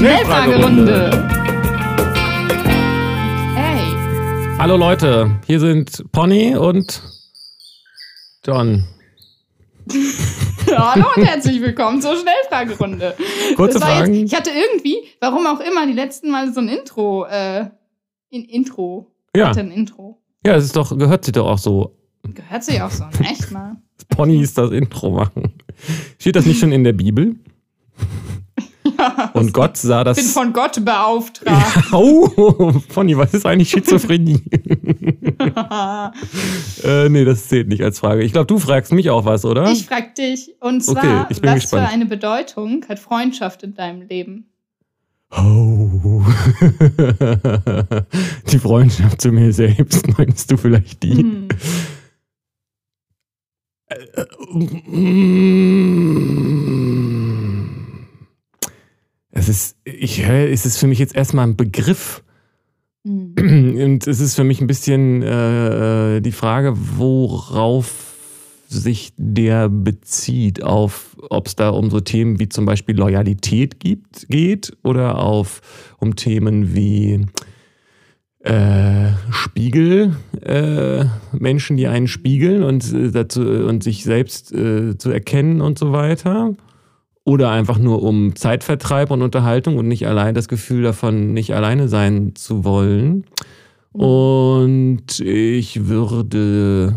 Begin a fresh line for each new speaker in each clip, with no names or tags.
Schnellfragerunde. Hey.
Hallo Leute, hier sind Pony und John.
Hallo und herzlich willkommen zur Schnellfragerunde.
Kurze Fragen.
Jetzt, ich hatte irgendwie, warum auch immer, die letzten Mal so ein Intro, äh, in Intro.
Ja.
Hatte ein Intro.
Ja, es ist doch, gehört sich doch auch so.
Gehört sich auch so, ne? echt mal.
Ponys das Intro machen. Steht das nicht schon in der Bibel? Und Gott sah das.
Ich bin von Gott beauftragt.
Au! Pony, was ist eigentlich Schizophrenie? äh, nee, das zählt nicht als Frage. Ich glaube, du fragst mich auch was, oder?
Ich frag dich, und zwar,
Okay, ich bin
was
gespannt.
für eine Bedeutung hat Freundschaft in deinem Leben?
Oh. die Freundschaft zu mir selbst, meinst du vielleicht die?
Hm.
Es ist, ich höre, es ist für mich jetzt erstmal ein Begriff.
Hm.
Und es ist für mich ein bisschen äh, äh, die Frage, worauf sich der bezieht, auf ob es da um so Themen wie zum Beispiel Loyalität gibt, geht oder auf um Themen wie äh, Spiegel, äh, Menschen, die einen spiegeln und, äh, dazu, und sich selbst äh, zu erkennen und so weiter. Oder einfach nur um Zeitvertreib und Unterhaltung und nicht allein das Gefühl davon, nicht alleine sein zu wollen. Und ich würde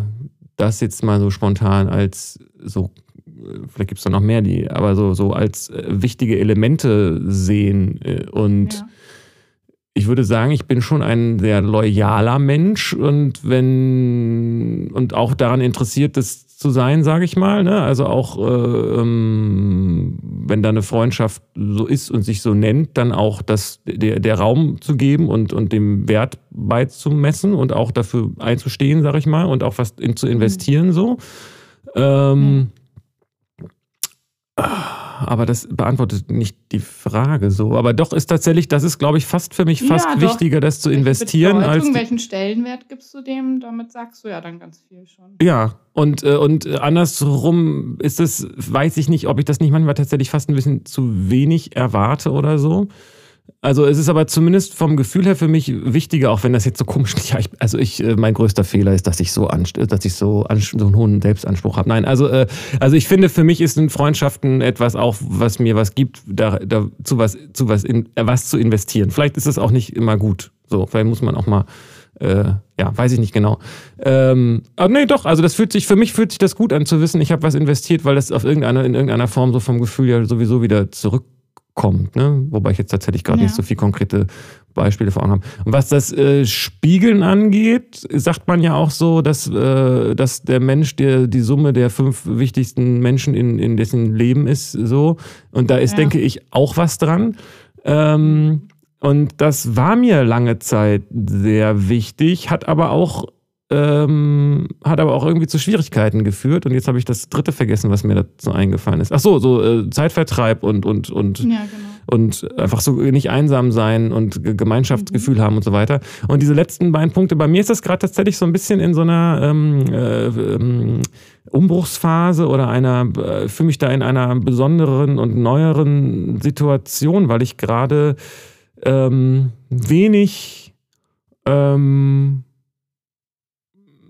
das jetzt mal so spontan als so, äh, vielleicht gibt es da noch mehr, die, aber so, so als äh, wichtige Elemente sehen. äh, Und
Ja.
ich würde sagen, ich bin schon ein sehr loyaler Mensch und wenn und auch daran interessiert, das zu sein, sage ich mal. Ne? Also auch äh, ähm, wenn da eine Freundschaft so ist und sich so nennt, dann auch das, der, der Raum zu geben und, und dem Wert beizumessen und auch dafür einzustehen, sage ich mal, und auch was in, zu investieren so. Ähm, aber das beantwortet nicht die Frage so. Aber doch ist tatsächlich, das ist, glaube ich, fast für mich fast
Ja,
wichtiger, das zu investieren, als
Bedeutung,
die,
welchen Stellenwert gibst du dem? Damit sagst du ja dann ganz viel schon.
ja. Und äh, und äh, andersrum ist es, weiß ich nicht, ob ich das nicht manchmal tatsächlich fast ein bisschen zu wenig erwarte oder so. Also es ist aber zumindest vom Gefühl her für mich wichtiger, auch wenn das jetzt so komisch ist. Ja, ich, also ich, äh, mein größter Fehler ist, dass ich so anst dass ich so, anst so einen hohen Selbstanspruch habe. Nein, also äh, also ich finde, für mich ist in Freundschaften etwas auch, was mir was gibt, da, da zu was zu was in äh, was zu investieren. Vielleicht ist es auch nicht immer gut. So, vielleicht muss man auch mal äh, ja, weiß ich nicht genau. Ähm, aber nee, doch, also das fühlt sich, für mich fühlt sich das gut an zu wissen, ich habe was investiert, weil das auf irgendeiner, in irgendeiner Form so vom Gefühl ja sowieso wieder zurückkommt. Ne? Wobei ich jetzt tatsächlich gerade
Ja.
nicht so viel konkrete Beispiele vor Augen habe. Und was das äh, Spiegeln angeht, sagt man ja auch so, dass, äh, dass der Mensch der, die Summe der fünf wichtigsten Menschen in, in dessen Leben ist. so. Und da ist,
Ja.
denke ich, auch was dran. Ähm, und das war mir lange Zeit sehr wichtig, hat aber auch ähm, hat aber auch irgendwie zu Schwierigkeiten geführt. Und jetzt habe ich das dritte vergessen, was mir dazu eingefallen ist. Ach so, so äh, Zeitvertreib und und und
Ja, genau.
und einfach so nicht einsam sein und Ge- Gemeinschaftsgefühl haben und so weiter. Und diese letzten beiden Punkte, bei mir ist das gerade tatsächlich so ein bisschen in so einer ähm, äh, ähm, Umbruchsphase oder einer, äh, fühle mich da in einer besonderen und neueren Situation, weil ich gerade ähm, wenig ähm,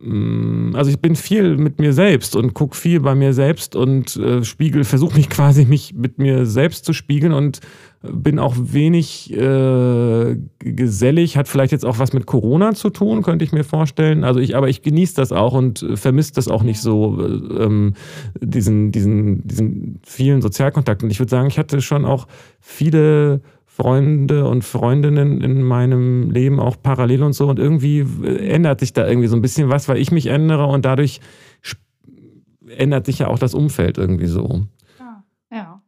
also ich bin viel mit mir selbst und gucke viel bei mir selbst und äh, spiegel, versuche mich quasi mich mit mir selbst zu spiegeln und bin auch wenig äh, gesellig, hat vielleicht jetzt auch was mit Corona zu tun, könnte ich mir vorstellen. Also ich, aber ich genieße das auch und vermisse das auch nicht so, äh, ähm, diesen, diesen, diesen vielen Sozialkontakten. Und ich würde sagen, ich hatte schon auch viele Freunde und Freundinnen in meinem Leben auch parallel und so. Und irgendwie ändert sich da irgendwie so ein bisschen was, weil ich mich ändere und dadurch ändert sich ja auch das Umfeld irgendwie so.
Ah, ja.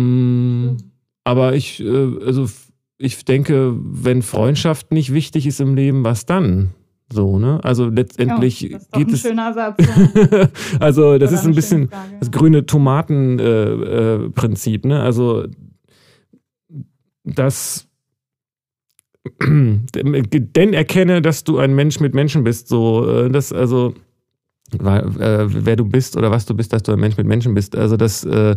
Mm, aber ich, äh, also ich denke, wenn Freundschaft nicht wichtig ist im Leben, was dann? So, ne? Also letztendlich
ja, das ist doch
geht
ein
es.
schöner Satz. Ja.
also, das
Oder
ist ein bisschen das grüne Tomaten-Prinzip, äh, äh, ne? Also, das denn erkenne, dass du ein Mensch mit Menschen bist. So, äh, das, also äh, wer du bist oder was du bist, dass du ein Mensch mit Menschen bist. Also das äh,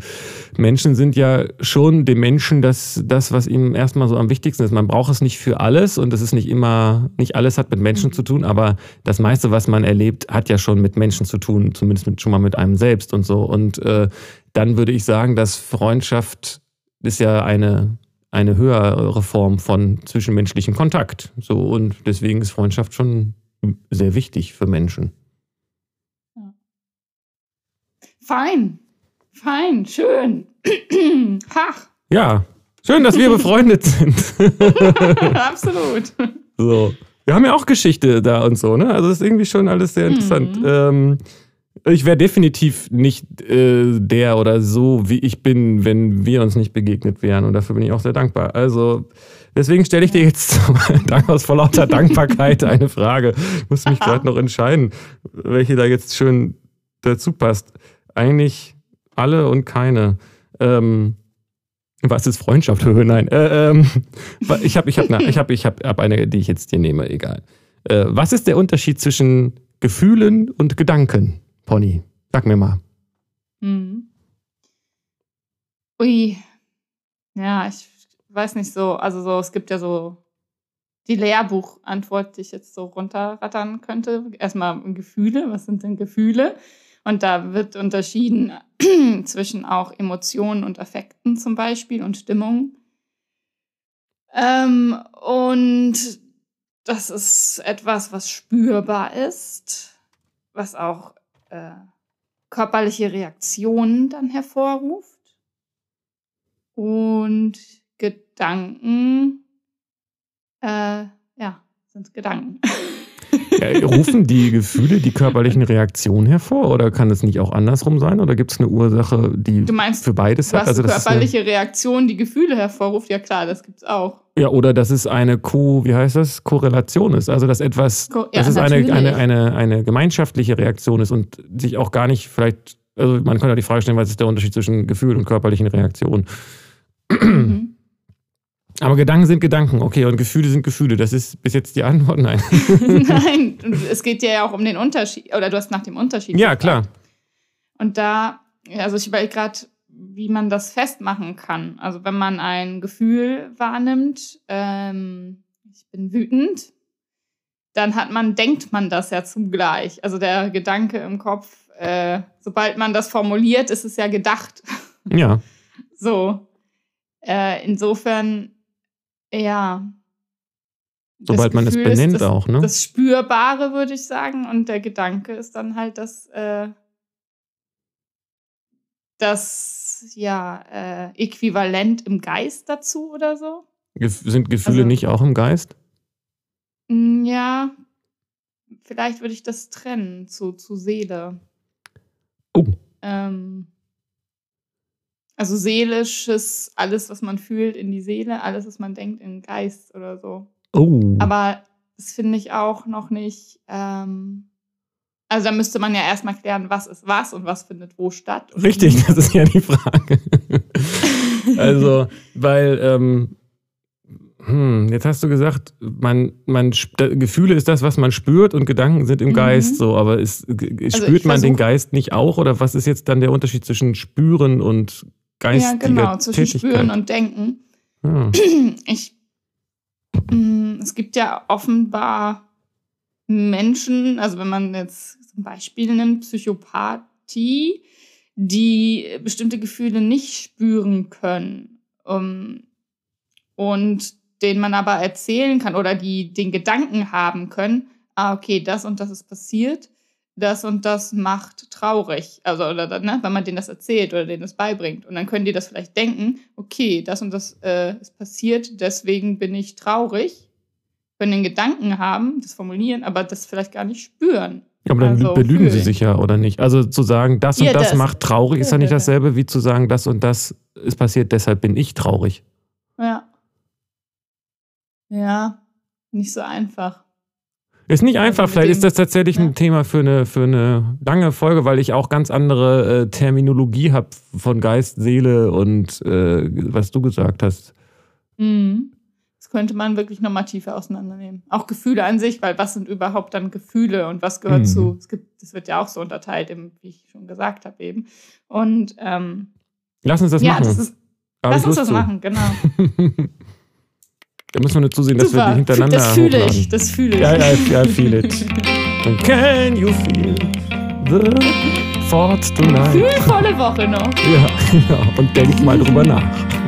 Menschen sind ja schon dem Menschen das, das, was ihm erstmal so am wichtigsten ist. Man braucht es nicht für alles und es ist nicht immer, nicht alles hat mit Menschen mhm. zu tun, aber das meiste, was man erlebt, hat ja schon mit Menschen zu tun, zumindest mit, schon mal mit einem selbst und so. Und äh, dann würde ich sagen, dass Freundschaft ist ja eine eine höhere Form von zwischenmenschlichem Kontakt. So und deswegen ist Freundschaft schon sehr wichtig für Menschen.
Fein. Fein. Schön. Ach.
Ja. Schön, dass wir befreundet sind.
Absolut.
So. Wir haben ja auch Geschichte da und so, ne? Also das ist irgendwie schon alles sehr interessant. Mhm. Ähm, ich wäre definitiv nicht äh, der oder so, wie ich bin, wenn wir uns nicht begegnet wären. Und dafür bin ich auch sehr dankbar. Also, deswegen stelle ich dir jetzt aus vor lauter Dankbarkeit eine Frage. Ich muss mich gerade noch entscheiden, welche da jetzt schön dazu passt eigentlich alle und keine. Ähm, was ist Freundschaft? Nein. Äh, ähm, ich habe ich hab, ich hab, ich hab, hab eine, die ich jetzt hier nehme, egal. Äh, was ist der Unterschied zwischen Gefühlen und Gedanken, Pony? Sag mir mal.
Hm. Ui. Ja, ich weiß nicht so. Also so, es gibt ja so die Lehrbuchantwort, die ich jetzt so runterrattern könnte. Erstmal Gefühle. Was sind denn Gefühle? Und da wird unterschieden zwischen auch Emotionen und Affekten zum Beispiel und Stimmung. Ähm, und das ist etwas, was spürbar ist, was auch äh, körperliche Reaktionen dann hervorruft. Und Gedanken, äh, ja, sind Gedanken.
rufen die Gefühle die körperlichen Reaktionen hervor oder kann es nicht auch andersrum sein? Oder gibt es eine Ursache, die
du meinst,
für beides
hat? Also körperliche ja, Reaktion die Gefühle hervorruft? Ja klar, das gibt es auch.
Ja, oder dass es eine Co, wie heißt das, Korrelation ist. Also dass etwas, Co ja, dass es eine, eine, eine, eine gemeinschaftliche Reaktion ist und sich auch gar nicht vielleicht, also man könnte ja die Frage stellen, was ist der Unterschied zwischen Gefühl und körperlichen Reaktionen? Mhm. Aber Gedanken sind Gedanken, okay, und Gefühle sind Gefühle. Das ist bis jetzt die Antwort, nein.
nein, es geht ja auch um den Unterschied, oder du hast nach dem Unterschied.
Ja, klar.
Und da, also ich überlege gerade, wie man das festmachen kann. Also wenn man ein Gefühl wahrnimmt, ähm, ich bin wütend, dann hat man, denkt man das ja zugleich. Also der Gedanke im Kopf, äh, sobald man das formuliert, ist es ja gedacht.
Ja.
so. Äh, insofern ja.
Sobald man es benennt
das,
auch, ne?
Das Spürbare, würde ich sagen. Und der Gedanke ist dann halt das, äh, das ja, äh, Äquivalent im Geist dazu oder so.
Sind Gefühle also, nicht auch im Geist?
Mm, ja, vielleicht würde ich das trennen zu, zu Seele.
Oh.
Ähm, also seelisches, alles, was man fühlt, in die Seele, alles, was man denkt, in den Geist oder so.
Oh.
Aber das finde ich auch noch nicht. Ähm, also da müsste man ja erstmal klären, was ist was und was findet wo statt.
Richtig, das ist ja die Frage. also, weil, ähm, hm, jetzt hast du gesagt, man, man, Gefühle ist das, was man spürt und Gedanken sind im mhm. Geist so, aber ist, also spürt man den Geist nicht auch oder was ist jetzt dann der Unterschied zwischen spüren und geistiger Ja, genau, zwischen
Spüren und Denken. Ja. Ich, mh, mm, es gibt ja offenbar Menschen, also wenn man jetzt zum Beispiel nimmt, Psychopathie, die bestimmte Gefühle nicht spüren können. Um, und denen man aber erzählen kann oder die den Gedanken haben können, ah, okay, das und das ist passiert das und das macht traurig. Also, oder, ne, wenn man denen das erzählt oder denen das beibringt. Und dann können die das vielleicht denken, okay, das und das äh, ist passiert, deswegen bin ich traurig. Können den Gedanken haben, das formulieren, aber das vielleicht gar nicht spüren.
Aber dann also belügen sie sich ja, oder nicht? Also zu sagen, das und ja, das, das, macht traurig, ist ja nicht dasselbe wie zu sagen, das und das ist passiert, deshalb bin ich traurig.
Ja. Ja, nicht so einfach.
Ist nicht einfach, vielleicht ist das tatsächlich ja. ein Thema für eine, für eine lange Folge, weil ich auch ganz andere äh, Terminologie habe von Geist, Seele und äh, was du gesagt hast.
Mhm. Könnte man wirklich nochmal tiefer auseinandernehmen. Auch Gefühle an sich, weil was sind überhaupt dann Gefühle und was gehört mhm. zu, es gibt, das wird ja auch so unterteilt, wie ich schon gesagt habe eben. Und ähm,
Lass uns das
ja,
machen.
Das ist, lass uns das zu. machen, genau.
da müssen wir nur zusehen, dass Super. wir die hintereinander
Das fühle ich, das fühle ich.
Ja, ja, ja, feel it. Can you feel the thoughts tonight?
Gefühlvolle Woche noch.
Ja, ja, und denk mal drüber nach.